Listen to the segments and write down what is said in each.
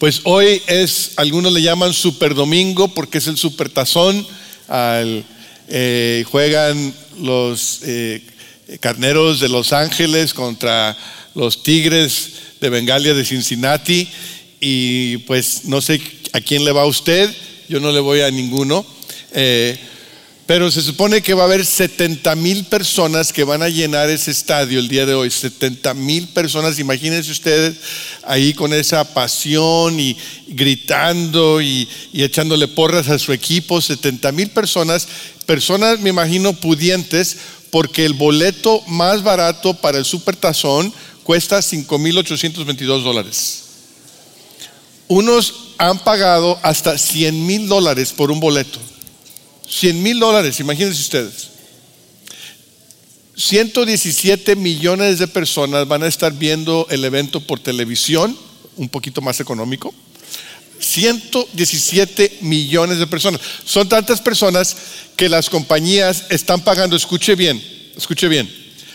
Pues hoy es, algunos le llaman Super Domingo porque es el Supertazón. Al, eh, juegan los eh, carneros de Los Ángeles contra los Tigres de Bengalia de Cincinnati. Y pues no sé a quién le va a usted, yo no le voy a ninguno. Eh, pero se supone que va a haber 70 mil personas que van a llenar ese estadio el día de hoy. 70 mil personas, imagínense ustedes ahí con esa pasión y, gritando y, y, echándole porras a su equipo. 70 mil personas, personas me imagino pudientes, porque el boleto más barato para el Supertazón cuesta 5 mil 822 dólares. Unos han pagado hasta 100 mil dólares por un boleto. 100 mil dólares, imagínense ustedes. 117 millones de personas van a estar viendo el evento por televisión, un poquito más económico. 117 millones de personas. Son tantas personas que las compañías están pagando, escuche bien, escuche bien,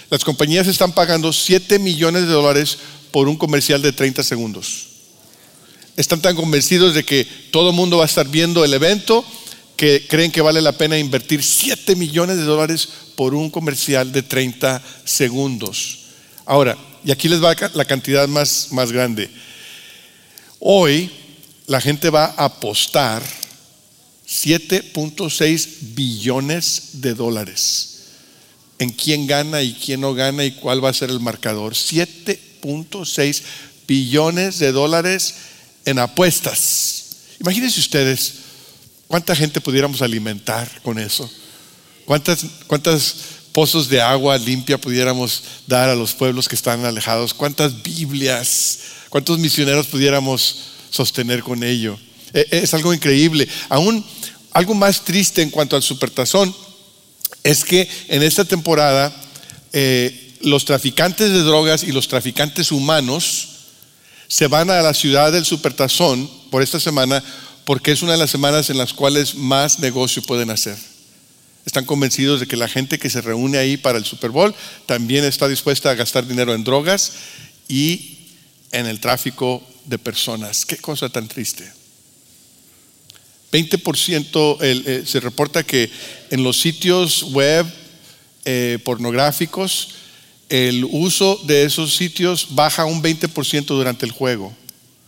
las compañías están pagando 7 millones de dólares por un comercial de 30 segundos. Están tan convencidos de que todo el mundo va a estar viendo el evento que creen que vale la pena invertir 7 millones de dólares por un comercial de 30 segundos. Ahora, y aquí les va la cantidad más, más grande. Hoy la gente va a apostar 7.6 billones de dólares en quién gana y quién no gana y cuál va a ser el marcador. 7.6 billones de dólares en apuestas. Imagínense ustedes ¿Cuánta gente pudiéramos alimentar con eso? ¿Cuántas, ¿Cuántas pozos de agua limpia pudiéramos dar a los pueblos que están alejados? ¿Cuántas Biblias? ¿Cuántos misioneros pudiéramos sostener con ello? E, es algo increíble. Aún algo más triste en cuanto al supertazón es que en esta temporada eh, los traficantes de drogas y los traficantes humanos se van a la ciudad del supertazón por esta semana porque es una de las semanas en las cuales más negocio pueden hacer. Están convencidos de que la gente que se reúne ahí para el Super Bowl también está dispuesta a gastar dinero en drogas y en el tráfico de personas. Qué cosa tan triste. 20% eh, se reporta que en los sitios web eh, pornográficos el uso de esos sitios baja un 20% durante el juego.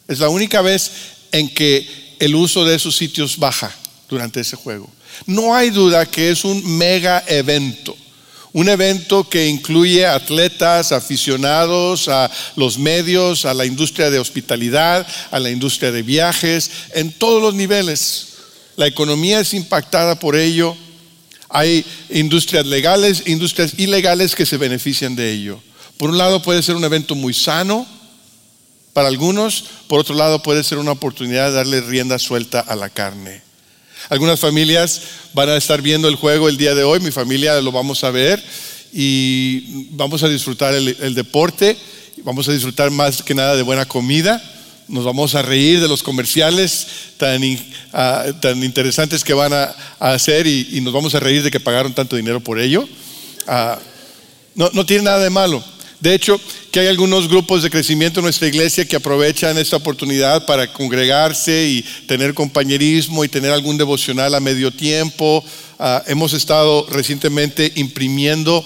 Es la única vez en que el uso de esos sitios baja durante ese juego. No hay duda que es un mega evento. Un evento que incluye atletas, aficionados, a los medios, a la industria de hospitalidad, a la industria de viajes, en todos los niveles. La economía es impactada por ello. Hay industrias legales, industrias ilegales que se benefician de ello. Por un lado puede ser un evento muy sano, para algunos, por otro lado, puede ser una oportunidad de darle rienda suelta a la carne. Algunas familias van a estar viendo el juego el día de hoy, mi familia lo vamos a ver y vamos a disfrutar el, deporte, vamos a disfrutar más que nada de buena comida, nos vamos a reír de los comerciales tan, ah, tan interesantes que van a, hacer y, nos vamos a reír de que pagaron tanto dinero por ello. Ah, no, no tiene nada de malo. De hecho, que hay algunos grupos de crecimiento en nuestra iglesia que aprovechan esta oportunidad para congregarse y tener compañerismo y tener algún devocional a medio tiempo. Ah, hemos estado recientemente imprimiendo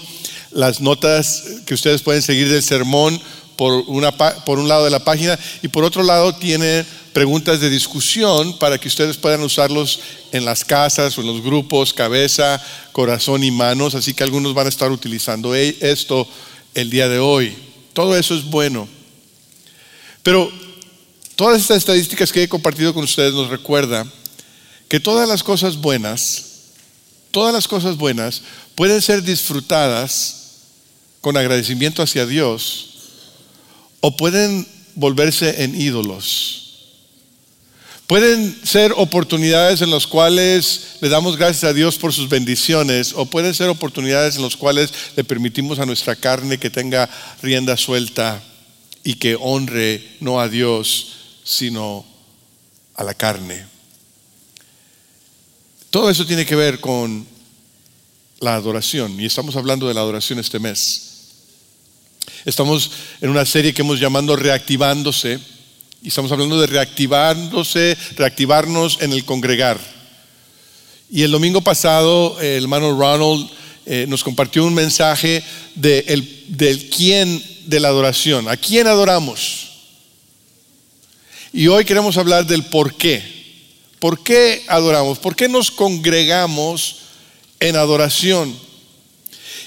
las notas que ustedes pueden seguir del sermón por, por un lado de la página y por otro lado tiene preguntas de discusión para que ustedes puedan usarlos en las casas o en los grupos, cabeza, corazón y manos. Así que algunos van a estar utilizando e-, esto el día de hoy. Todo eso es bueno. Pero todas estas estadísticas que he compartido con ustedes nos recuerda que todas las cosas buenas, todas las cosas buenas pueden ser disfrutadas con agradecimiento hacia Dios o pueden volverse en ídolos. Pueden ser oportunidades en las cuales le damos gracias a Dios por sus bendiciones o pueden ser oportunidades en las cuales le permitimos a nuestra carne que tenga rienda suelta y que honre no a Dios, sino a la carne. Todo eso tiene que ver con la adoración y estamos hablando de la adoración este mes. Estamos en una serie que hemos llamado Reactivándose Y estamos hablando de reactivándose, reactivarnos en el congregar. Y el domingo pasado el hermano Ronald eh, nos compartió un mensaje de el, del quién de la adoración. ¿A quién adoramos? Y hoy queremos hablar del por qué. ¿Por qué adoramos? ¿Por qué nos congregamos en adoración?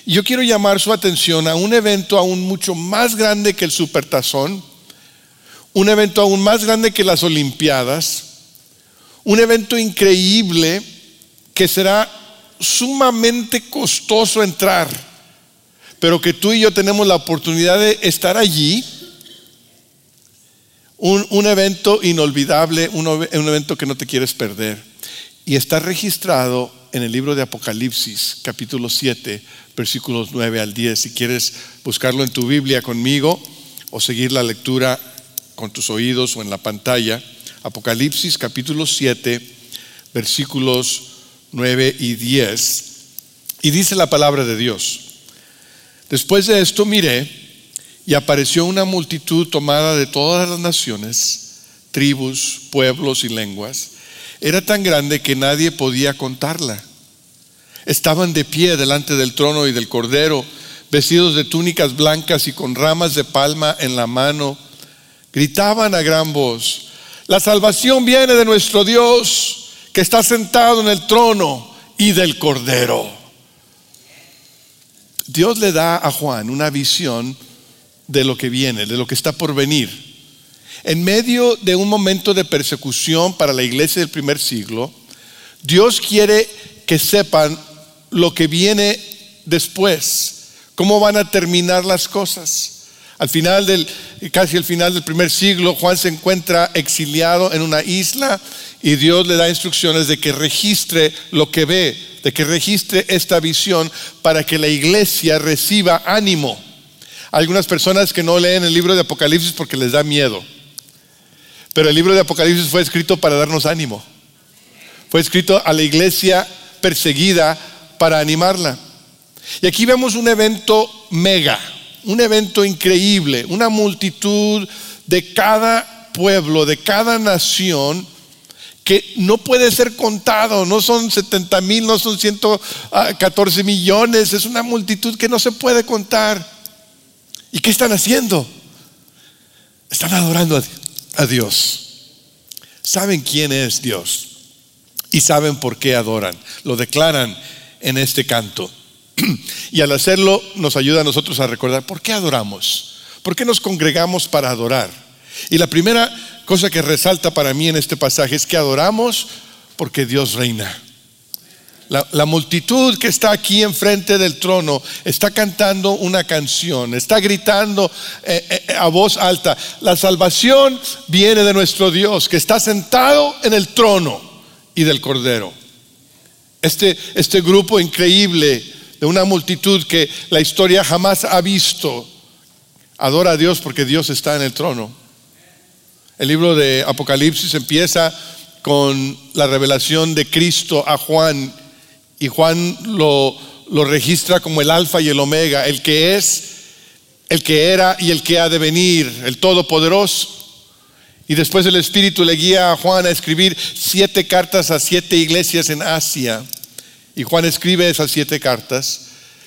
Yo quiero llamar su atención a un evento aún mucho más grande que el Supertazón, un evento aún más grande que las Olimpiadas, un evento increíble que será sumamente costoso entrar, pero que tú y yo tenemos la oportunidad de estar allí. Un, evento inolvidable, un, un evento que no te quieres perder. Y está registrado en el libro de Apocalipsis, capítulo 7, versículos 9 al 10. Si quieres buscarlo en tu Biblia conmigo o seguir la lectura con tus oídos o en la pantalla, Apocalipsis capítulo 7, versículos 9 y 10. Y dice la palabra de Dios. Después de esto miré y apareció una multitud tomada de todas las naciones, tribus, pueblos y lenguas. Era tan grande que nadie podía contarla Estaban de pie delante del trono y del cordero, vestidos de túnicas blancas y con ramas de palma en la mano. Gritaban a gran voz, la salvación viene de nuestro Dios que está sentado en el trono y del cordero. Dios le da a Juan una visión de lo que viene, de lo que está por venir. En medio de un momento de persecución para la iglesia del primer siglo, Dios quiere que sepan lo que viene después, cómo van a terminar las cosas. Al final del, casi al final del primer siglo, Juan se encuentra exiliado en una isla y Dios le da instrucciones de que registre lo que ve, de que registre esta visión para que la iglesia reciba ánimo. algunas personas que no leen el libro de Apocalipsis porque les da miedo. Pero el libro de Apocalipsis fue escrito para darnos ánimo. Fue escrito a la iglesia perseguida para animarla. Y aquí vemos un evento mega, un evento increíble, una multitud de cada pueblo, de cada nación, que no puede ser contado, no son 70 mil, no son 114 millones, es una multitud que no se puede contar. ¿Y qué están haciendo? Están adorando a Dios. Saben quién es Dios y saben por qué adoran. Lo declaran en este canto. Y al hacerlo nos ayuda a nosotros a recordar por qué adoramos, por qué nos congregamos para adorar. Y la primera cosa que resalta para mí en este pasaje es que adoramos porque Dios reina. La, multitud que está aquí enfrente del trono está cantando una canción, está gritando eh, eh, a voz alta, la salvación viene de nuestro Dios que está sentado en el trono y del Cordero. Este, este grupo increíble de una multitud que la historia jamás ha visto, adora a Dios porque Dios está en el trono. El libro de Apocalipsis empieza con la revelación de Cristo a Juan y Juan lo, lo registra como el alfa y el omega, el que es, el que era y el que ha de venir, el todopoderoso. Y después el Espíritu le guía a Juan a escribir siete cartas a siete iglesias en Asia. Y Juan escribe esas siete cartas.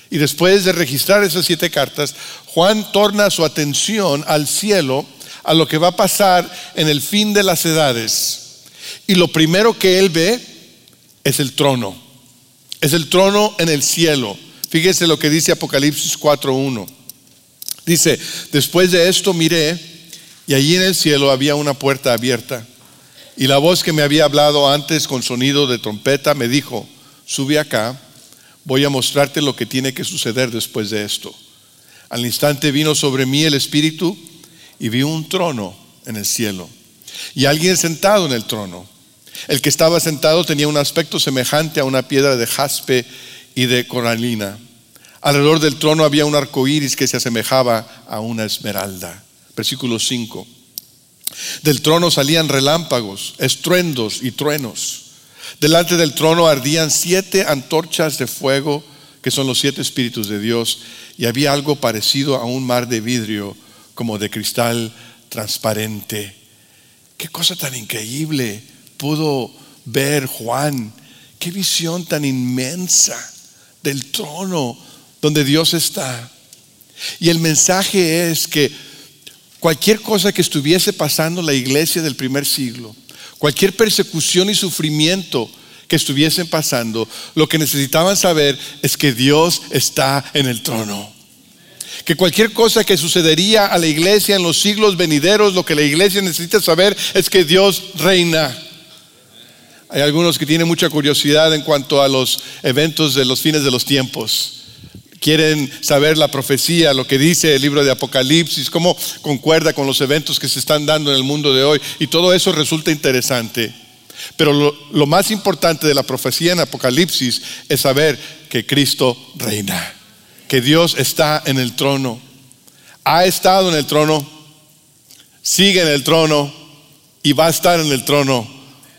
Y después de registrar esas siete cartas, Juan torna su atención al cielo, a lo que va a pasar en el fin de las edades. Y lo primero que él ve es el trono. Es el trono en el cielo. Fíjese lo que dice Apocalipsis 4.1. Dice, después de esto miré y allí en el cielo había una puerta abierta. Y la voz que me había hablado antes con sonido de trompeta me dijo, sube acá, voy a mostrarte lo que tiene que suceder después de esto. Al instante vino sobre mí el Espíritu y vi un trono en el cielo y alguien sentado en el trono. El que estaba sentado tenía un aspecto semejante a una piedra de jaspe y de coralina. Alrededor del trono había un arco iris que se asemejaba a una esmeralda. Versículo 5. Del trono salían relámpagos, estruendos y truenos. Delante del trono ardían siete antorchas de fuego, que son los siete espíritus de Dios, y había algo parecido a un mar de vidrio, como de cristal transparente. Qué cosa tan increíble pudo ver Juan. Qué visión tan inmensa del trono donde Dios está. Y el mensaje es que cualquier cosa que estuviese pasando en la iglesia del primer siglo, cualquier persecución y sufrimiento que estuviesen pasando, lo que necesitaban saber es que Dios está en el trono. Que cualquier cosa que sucedería a la iglesia en los siglos venideros, lo que la iglesia necesita saber es que Dios reina. Hay algunos que tienen mucha curiosidad en cuanto a los eventos de los fines de los tiempos quieren saber la profecía, lo que dice el libro de Apocalipsis, cómo concuerda con los eventos que se están dando en el mundo de hoy. Y todo eso resulta interesante. Pero lo, más importante de la profecía en Apocalipsis es saber que Cristo reina, que Dios está en el trono, ha estado en el trono, sigue en el trono y va a estar en el trono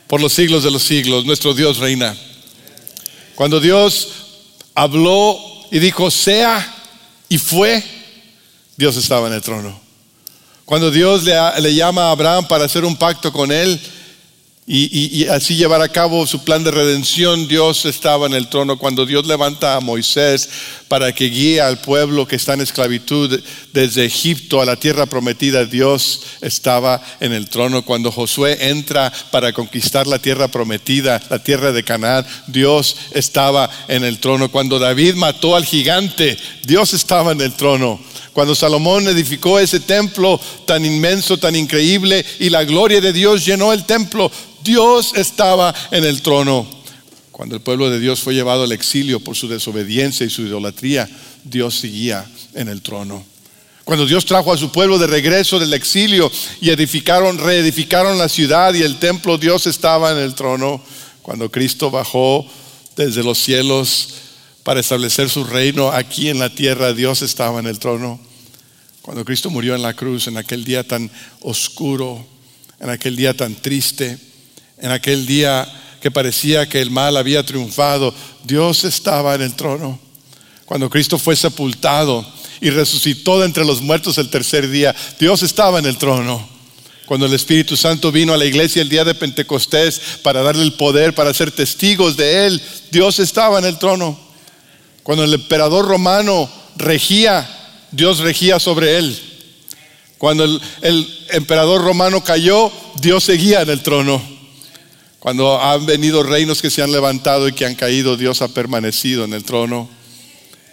por los siglos de los siglos. Nuestro Dios reina. Cuando Dios habló y dijo, sea y fue, Dios estaba en el trono. Cuando Dios le, le llama a Abraham para hacer un pacto con él, y, así llevar a cabo su plan de redención, Dios estaba en el trono. Cuando Dios levanta a Moisés para que guíe al pueblo que está en esclavitud desde Egipto a la tierra prometida, Dios estaba en el trono. Cuando Josué entra para conquistar la tierra prometida, la tierra de Canaán, Dios estaba en el trono. Cuando David mató al gigante, Dios estaba en el trono. Cuando Salomón edificó ese templo tan inmenso, tan increíble, y la gloria de Dios llenó el templo, Dios estaba en el trono. Cuando el pueblo de Dios fue llevado al exilio por su desobediencia y su idolatría, Dios seguía en el trono. Cuando Dios trajo a su pueblo de regreso del exilio y edificaron, reedificaron la ciudad y el templo, Dios estaba en el trono. Cuando Cristo bajó desde los cielos para establecer su reino aquí en la tierra, Dios estaba en el trono. Cuando Cristo murió en la cruz, en aquel día tan oscuro, en aquel día tan triste, en aquel día que parecía que el mal había triunfado, Dios estaba en el trono. Cuando Cristo fue sepultado y resucitó de entre los muertos el tercer día, Dios estaba en el trono. Cuando el Espíritu Santo vino a la iglesia el día de Pentecostés para darle el poder, para ser testigos de Él, Dios estaba en el trono. Cuando el emperador romano regía, Dios regía sobre él. Cuando el, el emperador romano cayó, Dios seguía en el trono. Cuando han venido reinos que se han levantado y que han caído, Dios ha permanecido en el trono.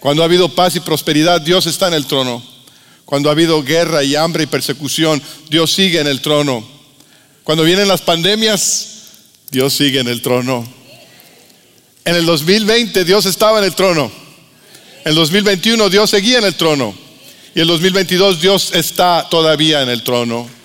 Cuando ha habido paz y prosperidad, Dios está en el trono. Cuando ha habido guerra y hambre y persecución, Dios sigue en el trono. Cuando vienen las pandemias, Dios sigue en el trono. En el 2020 Dios estaba en el trono. En el 2021 Dios seguía en el trono. Y en el 2022 Dios está todavía en el trono.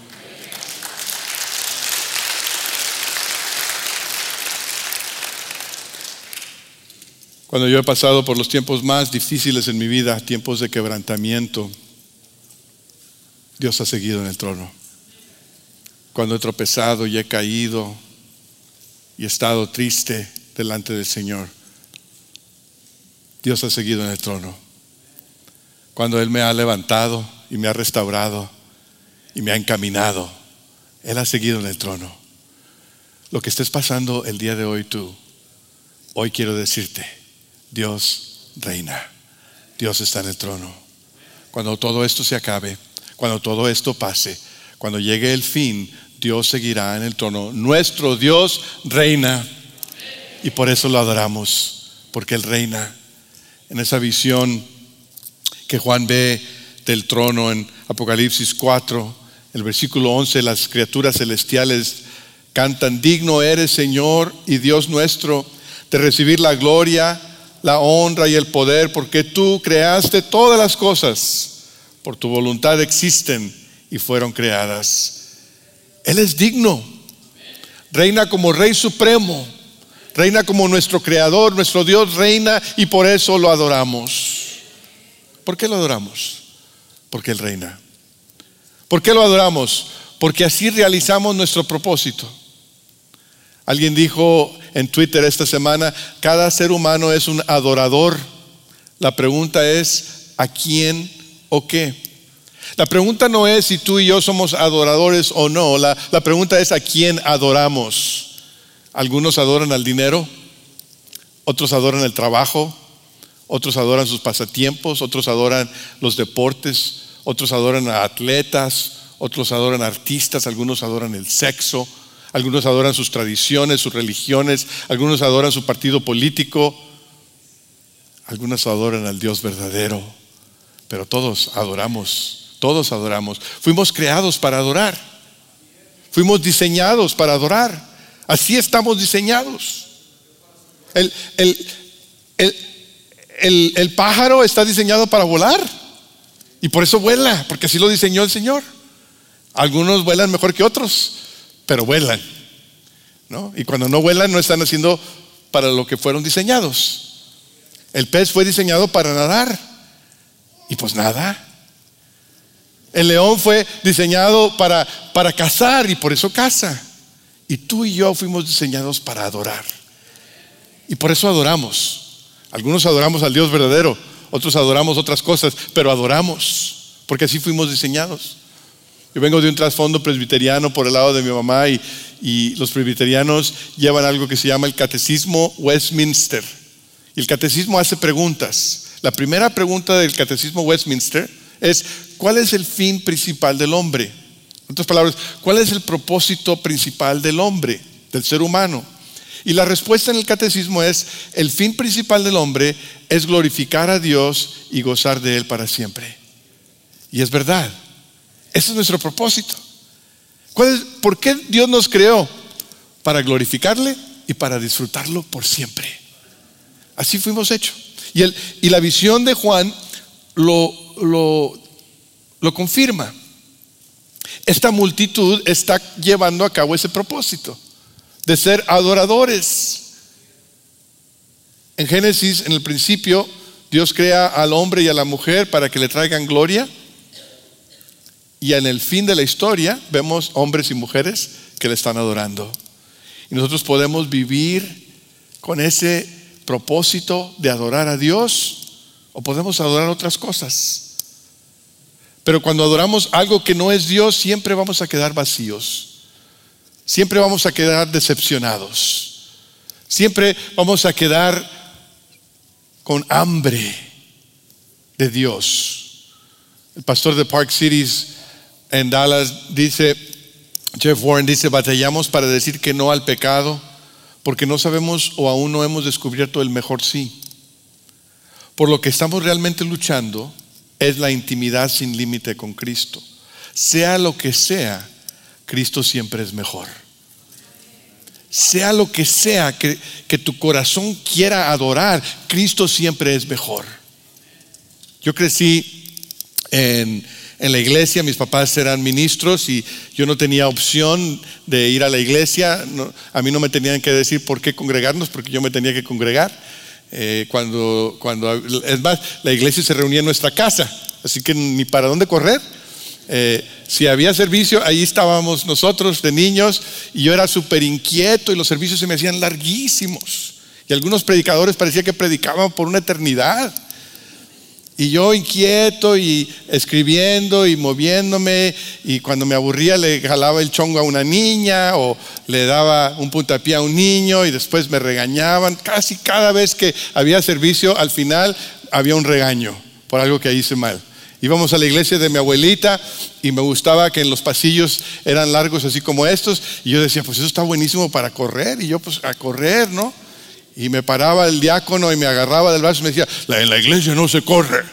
Cuando yo he pasado por los tiempos más difíciles en mi vida, tiempos de quebrantamiento, Dios ha seguido en el trono. Cuando he tropezado y he caído y he estado triste delante del Señor, Dios ha seguido en el trono. Cuando Él me ha levantado y me ha restaurado y me ha encaminado, Él ha seguido en el trono. Lo que estés pasando el día de hoy tú, hoy quiero decirte, Dios reina. Dios está en el trono. Cuando todo esto se acabe, cuando todo esto pase, cuando llegue el fin, Dios seguirá en el trono. Nuestro Dios reina. Y por eso lo adoramos, porque Él reina. En esa visión que Juan ve del trono en Apocalipsis 4, el versículo 11, las criaturas celestiales cantan, digno eres Señor y Dios nuestro de recibir la gloria la honra y el poder, porque tú creaste todas las cosas, por tu voluntad existen y fueron creadas. Él es digno, reina como Rey Supremo, reina como nuestro Creador, nuestro Dios reina y por eso lo adoramos. ¿Por qué lo adoramos? Porque Él reina. ¿Por qué lo adoramos? Porque así realizamos nuestro propósito. Alguien dijo en Twitter esta semana, cada ser humano es un adorador. La pregunta es, ¿a quién o qué? La pregunta no es si tú y yo somos adoradores o no, la, la pregunta es a quién adoramos. Algunos adoran al dinero, otros adoran el trabajo, otros adoran sus pasatiempos, otros adoran los deportes, otros adoran a atletas, otros adoran a artistas, algunos adoran el sexo, algunos adoran sus tradiciones, sus religiones, algunos adoran su partido político, algunos adoran al Dios verdadero, pero todos adoramos, todos adoramos. Fuimos creados para adorar, fuimos diseñados para adorar, así estamos diseñados. El, el, pájaro está diseñado para volar y por eso vuela, porque así lo diseñó el Señor. Algunos vuelan mejor que otros, pero vuelan. ¿no? Y cuando no vuelan no están haciendo para lo que fueron diseñados. El pez fue diseñado para nadar y pues nada. El león fue diseñado para, para cazar y por eso caza. Y tú y yo fuimos diseñados para adorar. Y por eso adoramos. Algunos adoramos al Dios verdadero, otros adoramos otras cosas, pero adoramos, porque así fuimos diseñados. Yo vengo de un trasfondo presbiteriano por el lado de mi mamá y, los presbiterianos llevan algo que se llama el catecismo Westminster. Y el catecismo hace preguntas. La primera pregunta del catecismo Westminster es, ¿cuál es el fin principal del hombre? En otras palabras, ¿cuál es el propósito principal del hombre, del ser humano? Y la respuesta en el catecismo es, el fin principal del hombre es glorificar a Dios y gozar de Él para siempre. Y es verdad, ese es nuestro propósito. ¿Por qué Dios nos creó? Para glorificarle y para disfrutarlo por siempre. Así fuimos hechos. Y, la visión de Juan lo, lo, lo confirma. Esta multitud está llevando a cabo ese propósito de ser adoradores. En Génesis, en el principio, Dios crea al hombre y a la mujer para que le traigan gloria. Y en el fin de la historia vemos hombres y mujeres que le están adorando. Y nosotros podemos vivir con ese propósito de adorar a Dios o podemos adorar otras cosas. Pero cuando adoramos algo que no es Dios, siempre vamos a quedar vacíos. Siempre vamos a quedar decepcionados. Siempre vamos a quedar con hambre de Dios. El pastor de Park Cities en Dallas dice, Jeff Warren dice, batallamos para decir que no al pecado porque no sabemos o aún no hemos descubierto el mejor sí. Por lo que estamos realmente luchando es la intimidad sin límite con Cristo. Sea lo que sea, Cristo siempre es mejor. Sea lo que sea que, que tu corazón quiera adorar, Cristo siempre es mejor. Yo crecí en en la iglesia, mis papás eran ministros y yo no tenía opción de ir a la iglesia. a mí no me tenían que decir por qué congregarnos, porque yo me tenía que congregar. Eh, cuando, cuando, es más, la iglesia se reunía en nuestra casa, así que ni para dónde correr. Eh, si había servicio, ahí estábamos nosotros de niños y yo era súper inquieto y los servicios se me hacían larguísimos. Y algunos predicadores parecía que predicaban por una eternidad. Y yo inquieto y escribiendo y moviéndome y cuando me aburría le jalaba el chongo a una niña o le daba un puntapié a un niño y después me regañaban. Casi cada vez que había servicio al final había un regaño por algo que hice mal. Íbamos a la iglesia de mi abuelita y me gustaba que en los pasillos eran largos así como estos y yo decía, pues eso está buenísimo para correr y yo pues a correr, ¿no? Y me paraba el diácono y me agarraba del brazo y me decía, en la iglesia no se corre.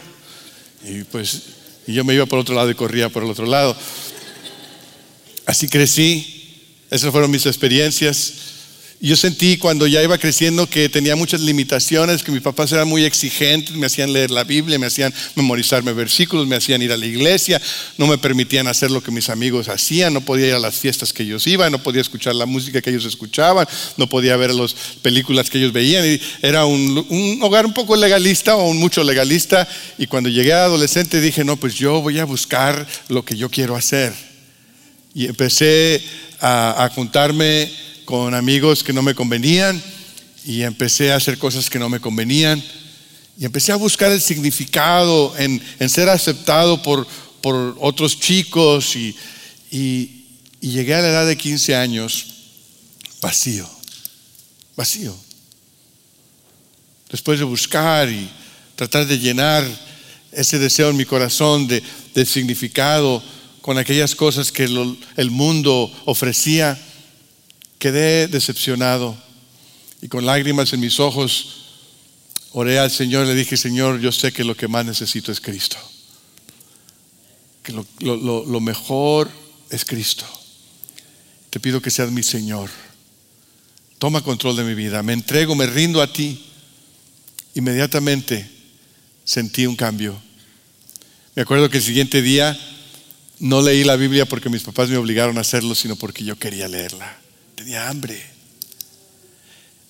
Y pues y yo me iba por otro lado y corría por el otro lado. Así crecí. Esas fueron mis experiencias. Yo sentí cuando ya iba creciendo que tenía muchas limitaciones, que mis papás eran muy exigentes, me hacían leer la Biblia, me hacían memorizarme versículos, me hacían ir a la iglesia, no me permitían hacer lo que mis amigos hacían, no podía ir a las fiestas que ellos iban, no podía escuchar la música que ellos escuchaban, no podía ver las películas que ellos veían. Y era un, un hogar un poco legalista o un mucho legalista. Y cuando llegué a adolescente dije, no, pues yo voy a buscar lo que yo quiero hacer. Y empecé a, a juntarme con amigos que no me convenían y empecé a hacer cosas que no me convenían y empecé a buscar el significado en, ser aceptado por, por otros chicos y, y, y llegué a la edad de 15 años vacío, vacío. Después de buscar y tratar de llenar ese deseo en mi corazón de, de significado con aquellas cosas que lo- el mundo ofrecía, quedé decepcionado y con lágrimas en mis ojos oré al Señor, le dije, Señor, yo sé que lo que más necesito es Cristo, que lo, mejor es Cristo. Te pido que seas mi Señor. Toma control de mi vida, me entrego, me rindo a ti. Inmediatamente sentí un cambio. Me acuerdo que el siguiente día no leí la Biblia porque mis papás me obligaron a hacerlo, sino porque yo quería leerla. Tenía hambre.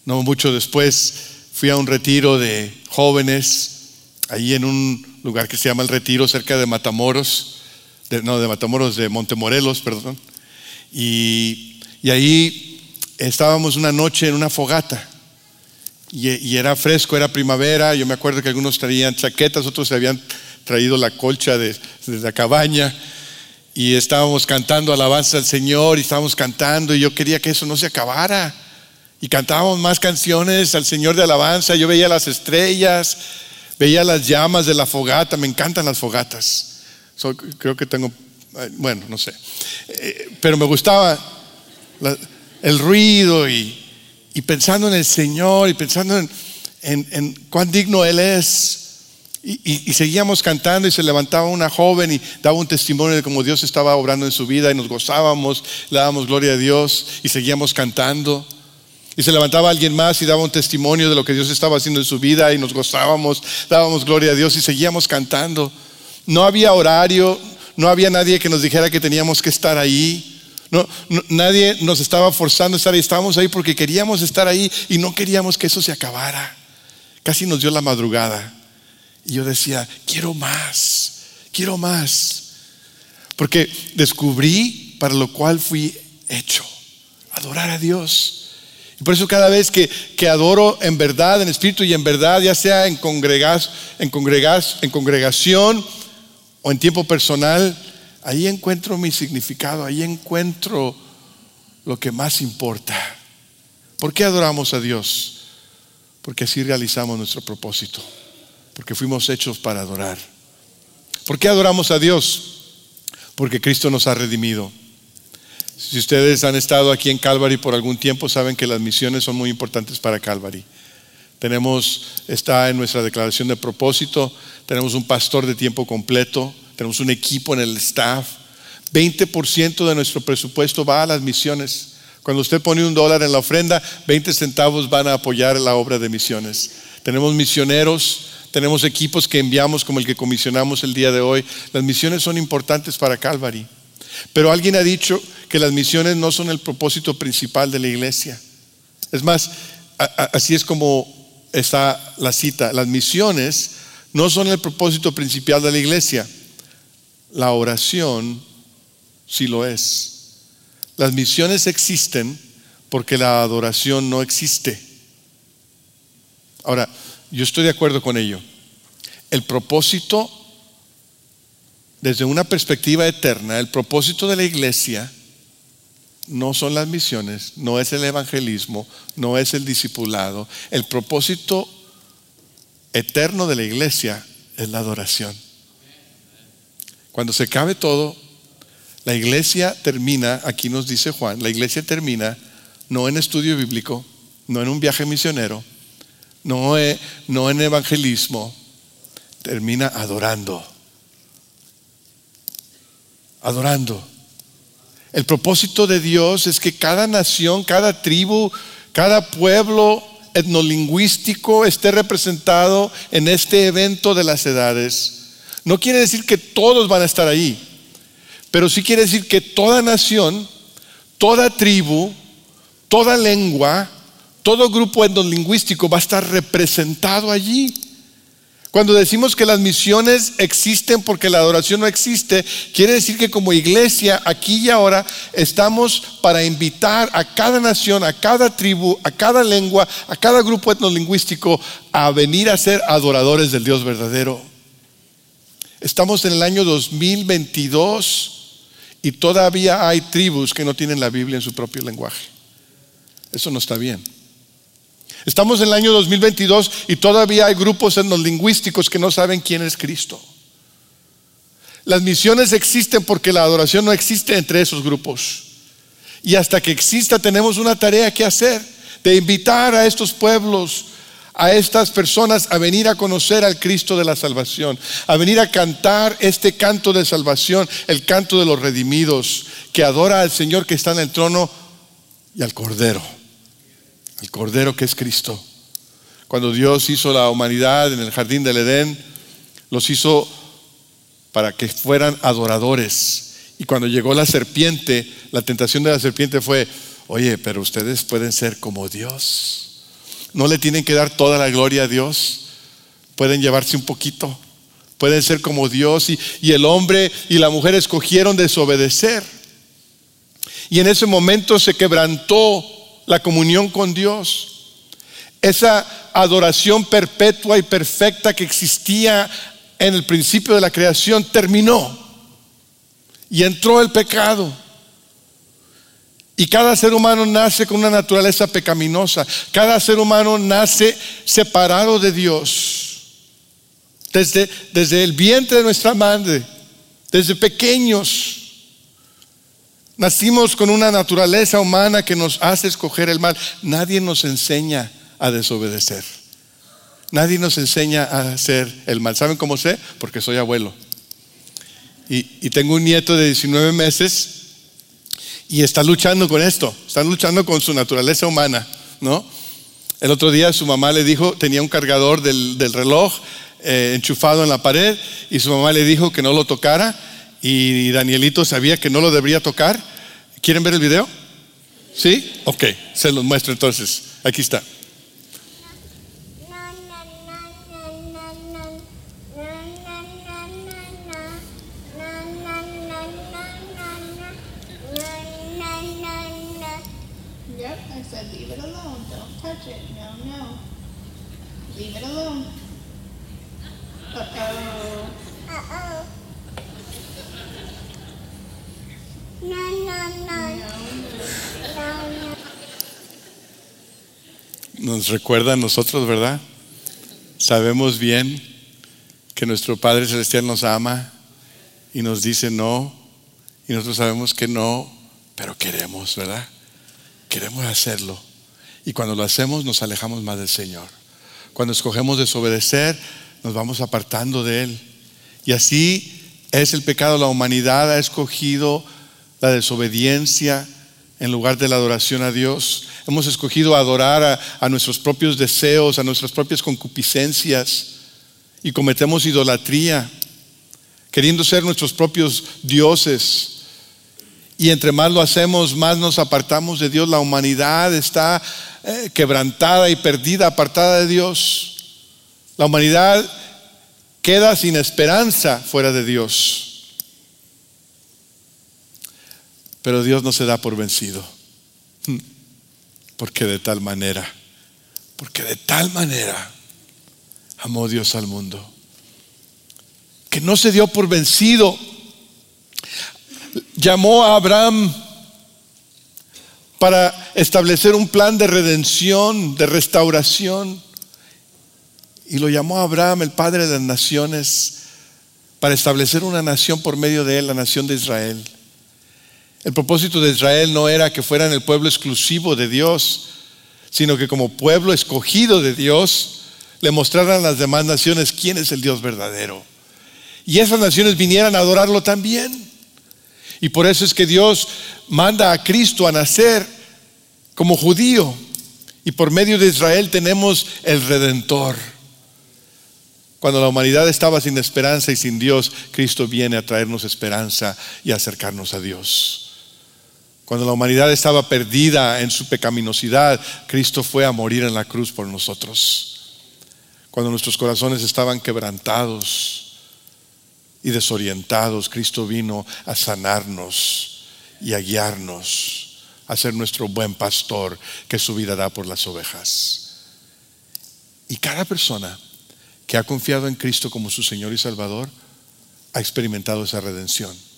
No mucho después fui a un retiro de jóvenes, ahí en un lugar que se llama El Retiro, cerca de Matamoros, de- no, de Matamoros, de Montemorelos, perdón. Y, y ahí estábamos una noche en una fogata. Y, y era fresco, era primavera. Yo me acuerdo que algunos traían chaquetas, otros se habían traído la colcha de, de la cabaña. Y estábamos cantando alabanza al Señor y estábamos cantando y yo quería que eso no se acabara. Y cantábamos más canciones al Señor de alabanza. Yo veía las estrellas, veía las llamas de la fogata. Me encantan las fogatas. So, creo que tengo, eh, bueno, no sé. Eh, pero me gustaba la- el ruido y, y pensando en el Señor y pensando en, en- en cuán digno Él es. Y, seguíamos cantando y se levantaba una joven y daba un testimonio de cómo Dios estaba obrando en su vida y nos gozábamos, le dábamos gloria a Dios y seguíamos cantando. Y se levantaba alguien más y daba un testimonio de lo que Dios estaba haciendo en su vida y nos gozábamos, dábamos gloria a Dios y seguíamos cantando. No había horario, no había nadie que nos dijera que teníamos que estar ahí. No- nadie nos estaba forzando a estar ahí, estábamos ahí porque queríamos estar ahí y no queríamos que eso se acabara. Casi nos dio la madrugada. Y yo decía, quiero más, quiero más. Porque descubrí para lo cual fui hecho, adorar a Dios. Y por eso cada vez que, que adoro en verdad, en espíritu y en verdad, ya sea en, congregas, en, congregas, en congregación o en tiempo personal, ahí encuentro mi significado, ahí encuentro lo que más importa. ¿Por qué adoramos a Dios? Porque así realizamos nuestro propósito, porque fuimos hechos para adorar. ¿Por qué adoramos a Dios? Porque Cristo nos ha redimido. Si ustedes han estado aquí en Calvary por algún tiempo, saben que las misiones son muy importantes para Calvary. Tenemos, está en nuestra declaración de propósito, tenemos un pastor de tiempo completo, tenemos un equipo en el staff. 20% de nuestro presupuesto va a las misiones. Cuando usted pone un dólar en la ofrenda, 20 centavos van a apoyar la obra de misiones. Tenemos misioneros, tenemos equipos que enviamos como el que comisionamos el día de hoy. Las misiones son importantes para Calvary. Pero alguien ha dicho que las misiones no son el propósito principal de la iglesia. Es más, así es como está la cita. Las misiones no son el propósito principal de la iglesia. La oración sí lo es. Las misiones existen porque la adoración no existe. Ahora, yo estoy de acuerdo con ello. El propósito, desde una perspectiva eterna, el propósito de la iglesia no son las misiones, no es el evangelismo, no es el discipulado. El propósito eterno de la iglesia es la adoración. Cuando se cabe todo, la iglesia termina, aquí nos dice Juan, la iglesia termina no en estudio bíblico, no en un viaje misionero, no, en evangelismo, termina adorando. Adorando. El propósito de Dios es que cada nación, cada tribu, cada pueblo etnolingüístico esté representado en este evento de las edades. No quiere decir que todos van a estar ahí, pero sí quiere decir que toda nación, toda tribu, toda lengua, todo grupo etnolingüístico va a estar representado allí. Cuando decimos que las misiones existen porque la adoración no existe, quiere decir que como iglesia aquí y ahora estamos para invitar a cada nación, a cada tribu, a cada lengua, a cada grupo etnolingüístico a venir a ser adoradores del Dios verdadero. Estamos en el año 2022 y todavía hay tribus que no tienen la Biblia en su propio lenguaje. Eso no está bien. Estamos en el año 2022 y todavía hay grupos en los lingüísticos que no saben quién es Cristo. Las misiones existen porque la adoración no existe entre esos grupos. Y hasta que exista tenemos una tarea que hacer de invitar a estos pueblos, a estas personas a venir a conocer al Cristo de la salvación, a venir a cantar este canto de salvación, el canto de los redimidos, que adora al Señor que está en el trono y al Cordero, al Cordero que es Cristo. Cuando Dios hizo la humanidad en el jardín del Edén, los hizo para que fueran adoradores. Y cuando llegó la serpiente, la tentación de la serpiente fue, oye, pero ustedes pueden ser como Dios. No le tienen que dar toda la gloria a Dios. Pueden llevarse un poquito. Pueden ser como Dios. Y, y el hombre y la mujer escogieron desobedecer. Y en ese momento se quebrantó la comunión con Dios. Esa adoración perpetua y perfecta que existía en el principio de la creación terminó y entró el pecado. Y cada ser humano nace con una naturaleza pecaminosa. Cada ser humano nace separado de Dios. Desde, desde el vientre de nuestra madre, desde pequeños, nacimos con una naturaleza humana que nos hace escoger el mal. Nadie nos enseña a desobedecer. Nadie nos enseña a hacer el mal. ¿Saben cómo sé? Porque soy abuelo. Y, tengo un nieto de 19 meses y está luchando con esto, está luchando con su naturaleza humana, ¿no? El otro día su mamá le dijo, tenía un cargador del, reloj eh, enchufado en la pared y su mamá le dijo que no lo tocara y Danielito sabía que no lo debería tocar. ¿Quieren ver el video? ¿Sí? Ok, se los muestro entonces. Aquí está. Recuerda a nosotros, ¿verdad? Sabemos bien que nuestro Padre Celestial nos ama y nos dice no, y nosotros sabemos que no, pero queremos, ¿verdad? Queremos hacerlo. Y cuando lo hacemos nos alejamos más del Señor. Cuando escogemos desobedecer, nos vamos apartando de Él. Y así es el pecado. La humanidad ha escogido la desobediencia en lugar de la adoración a Dios. Hemos escogido adorar a, nuestros propios deseos, a nuestras propias concupiscencias y cometemos idolatría, queriendo ser nuestros propios dioses. Y entre más lo hacemos, más nos apartamos de Dios. La humanidad está eh, quebrantada y perdida, apartada de Dios. La humanidad queda sin esperanza fuera de Dios. Pero Dios no se da por vencido. Porque de tal manera, porque de tal manera amó Dios al mundo, que no se dio por vencido. Llamó a Abraham para establecer un plan de redención, de restauración. Y lo llamó Abraham, el padre de las naciones, para establecer una nación por medio de él, la nación de Israel. El propósito de Israel no era que fueran el pueblo exclusivo de Dios, sino que como pueblo escogido de Dios le mostraran a las demás naciones quién es el Dios verdadero. Y esas naciones vinieran a adorarlo también. Y por eso es que Dios manda a Cristo a nacer como judío. Y por medio de Israel tenemos el redentor. Cuando la humanidad estaba sin esperanza y sin Dios, Cristo viene a traernos esperanza y acercarnos a Dios. Cuando la humanidad estaba perdida en su pecaminosidad, Cristo fue a morir en la cruz por nosotros. Cuando nuestros corazones estaban quebrantados y desorientados, Cristo vino a sanarnos y a guiarnos, a ser nuestro buen pastor que su vida da por las ovejas. Y cada persona que ha confiado en Cristo como su Señor y Salvador, ha experimentado esa redención.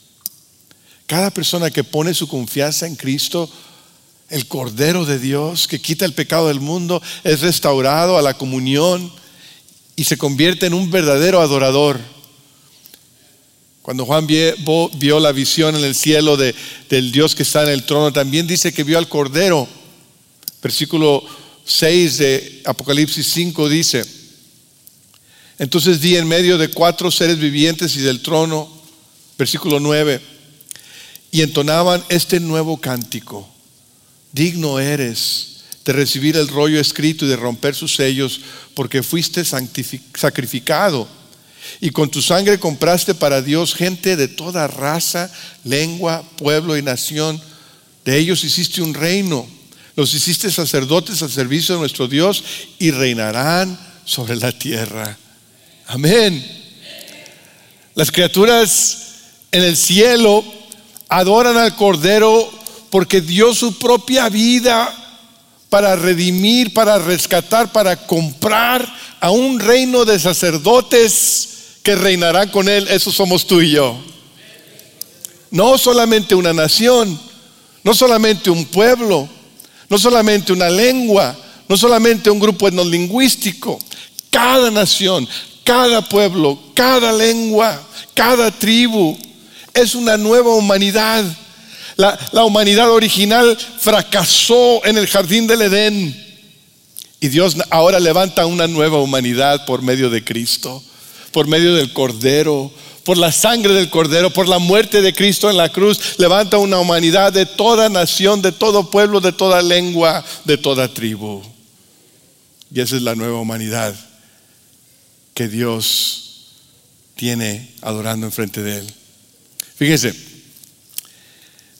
Cada persona que pone su confianza en Cristo, el Cordero de Dios, que quita el pecado del mundo, es restaurado a la comunión y se convierte en un verdadero adorador. Cuando Juan vio, la visión en el cielo del Dios que está en el trono, también dice que vio al Cordero. Versículo 6 de Apocalipsis 5 dice, entonces di en medio de cuatro seres vivientes y del trono, versículo 9, y entonaban este nuevo cántico, digno eres de recibir el rollo escrito y de romper sus sellos, porque fuiste sacrificado y con tu sangre compraste para Dios gente de toda raza, lengua, pueblo y nación. De ellos hiciste un reino, los hiciste sacerdotes al servicio de nuestro Dios y reinarán sobre la tierra. Amén. Las criaturas en el cielo adoran al Cordero porque dio su propia vida para redimir, para rescatar, para comprar a un reino de sacerdotes que reinará con Él. Eso somos tú y yo. No solamente una nación, no solamente un pueblo, no solamente una lengua, no solamente un grupo etnolingüístico. Cada nación, cada pueblo, cada lengua, cada tribu es una nueva humanidad. La, humanidad original fracasó en el jardín del Edén. Y Dios ahora levanta una nueva humanidad por medio de Cristo, por medio del Cordero, por la sangre del Cordero, por la muerte de Cristo en la cruz. Levanta una humanidad de toda nación, de todo pueblo, de toda lengua, de toda tribu. Y esa es la nueva humanidad que Dios tiene adorando enfrente de Él. Fíjese,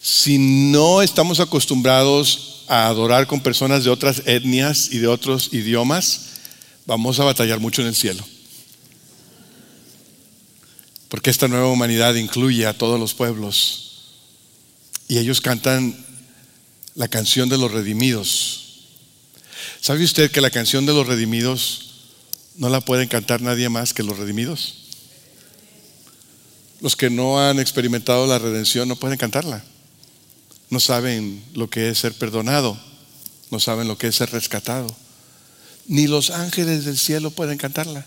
si no estamos acostumbrados a adorar con personas de otras etnias y de otros idiomas, vamos a batallar mucho en el cielo. Porque esta nueva humanidad incluye a todos los pueblos. Y ellos cantan la canción de los redimidos. ¿Sabe usted que la canción de los redimidos no la pueden cantar nadie más que los redimidos. Los que no han experimentado la redención no pueden cantarla. No saben lo que es ser perdonado. No saben lo que es ser rescatado. Ni los ángeles del cielo pueden cantarla.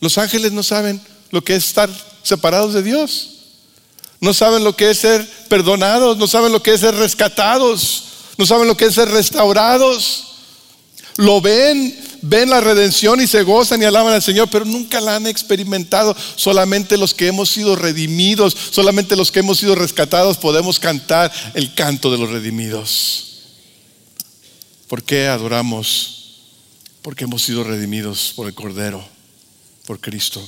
Los ángeles no saben lo que es estar separados de Dios. No saben lo que es ser perdonados. No saben lo que es ser rescatados. No saben lo que es ser restaurados. Lo ven ven la redención y se gozan y alaban al Señor, pero nunca la han experimentado. Solamente los que hemos sido redimidos, solamente los que hemos sido rescatados podemos cantar el canto de los redimidos. ¿Por qué adoramos? Porque hemos sido redimidos por el Cordero, por Cristo.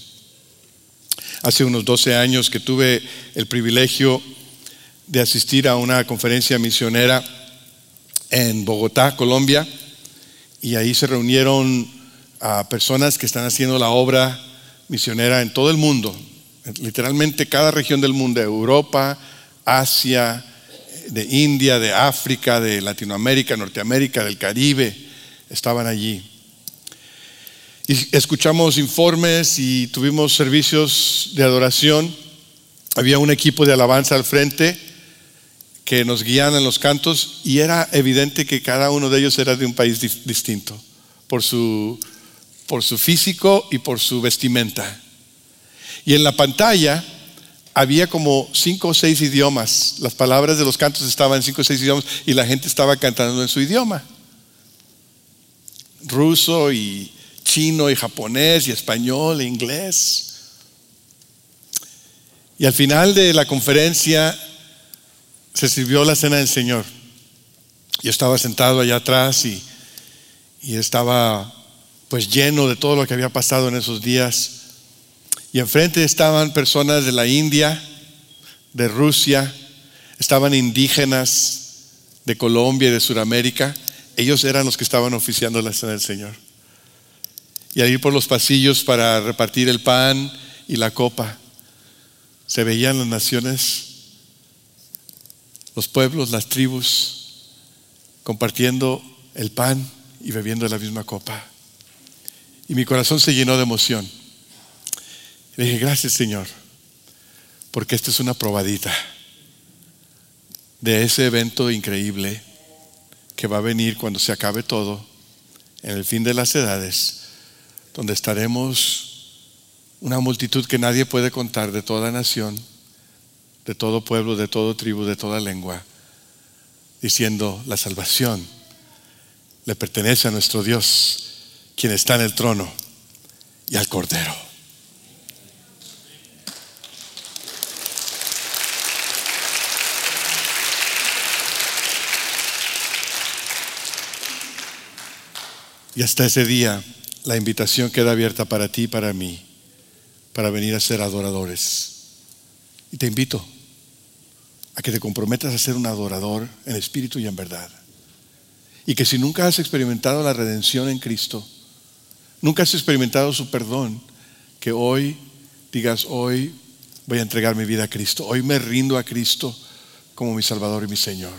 Hace unos 12 años que tuve el privilegio de asistir a una conferencia misionera en Bogotá, Colombia y ahí se reunieron a personas que están haciendo la obra misionera en todo el mundo, literalmente cada región del mundo, Europa, Asia, de India, de África, de Latinoamérica, Norteamérica, del Caribe, estaban allí. Y escuchamos informes y tuvimos servicios de adoración. Había un equipo de alabanza al frente que nos guían en los cantos y era evidente que cada uno de ellos era de un país distinto por su, por su físico y por su vestimenta. Y en la pantalla había como cinco o seis idiomas. Las palabras de los cantos estaban en cinco o seis idiomas y la gente estaba cantando en su idioma. Ruso y chino y japonés y español e inglés. Y al final de la conferencia se sirvió la cena del Señor. Yo estaba sentado allá atrás y, y estaba pues lleno de todo lo que había pasado en esos días. Y enfrente estaban personas de la India, de Rusia, estaban indígenas de Colombia y de Sudamérica. Ellos eran los que estaban oficiando la cena del Señor. Y ahí por los pasillos para repartir el pan y la copa, se veían las naciones los pueblos, las tribus, compartiendo el pan y bebiendo la misma copa. Y mi corazón se llenó de emoción. Le dije, gracias Señor. porque esta es una probadita de ese evento increíble que va a venir cuando se acabe todo, en el fin de las edades, donde estaremos una multitud que nadie puede contar de toda nación, de todo pueblo, de todo tribu, de toda lengua, diciendo la salvación le pertenece a nuestro Dios, quien está en el trono, y al Cordero. Y hasta ese día la invitación queda abierta para ti y para mí, para venir a ser adoradores. Y te invito a que te comprometas a ser un adorador en espíritu y en verdad. Y que si nunca has experimentado la redención en Cristo, nunca has experimentado su perdón, que hoy digas, hoy voy a entregar mi vida a Cristo, hoy me rindo a Cristo como mi Salvador y mi Señor.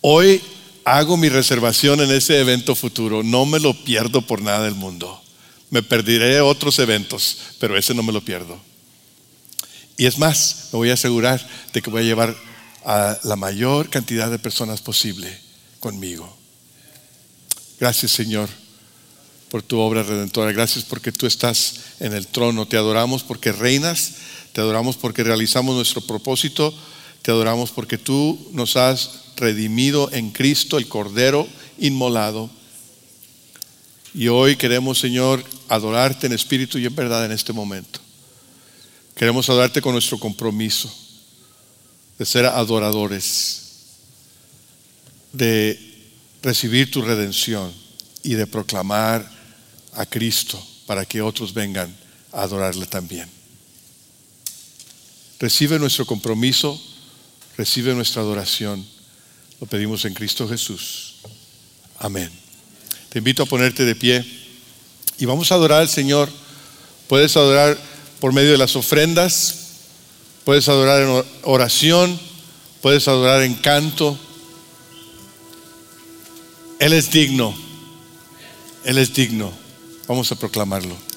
Hoy hago mi reservación en ese evento futuro, no me lo pierdo por nada del mundo. Me perderé otros eventos, pero ese no me lo pierdo. Y es más, me voy a asegurar de que voy a llevar a la mayor cantidad de personas posible conmigo. Gracias Señor por tu obra redentora. Gracias porque tú estás en el trono. Te adoramos porque reinas. Te adoramos porque realizamos nuestro propósito. Te adoramos porque tú nos has redimido en Cristo, el Cordero inmolado. Y hoy queremos, Señor, adorarte en espíritu y en verdad en este momento. Queremos adorarte con nuestro compromiso de ser adoradores, de recibir tu redención y de proclamar a Cristo para que otros vengan a adorarle también. Recibe nuestro compromiso, recibe nuestra adoración lo pedimos en Cristo Jesús. Amén. Te invito a ponerte de pie y vamos a adorar al Señor. Puedes adorar por medio de las ofrendas, puedes adorar en oración, puedes adorar en canto. Él es digno, Él es digno. Vamos a proclamarlo.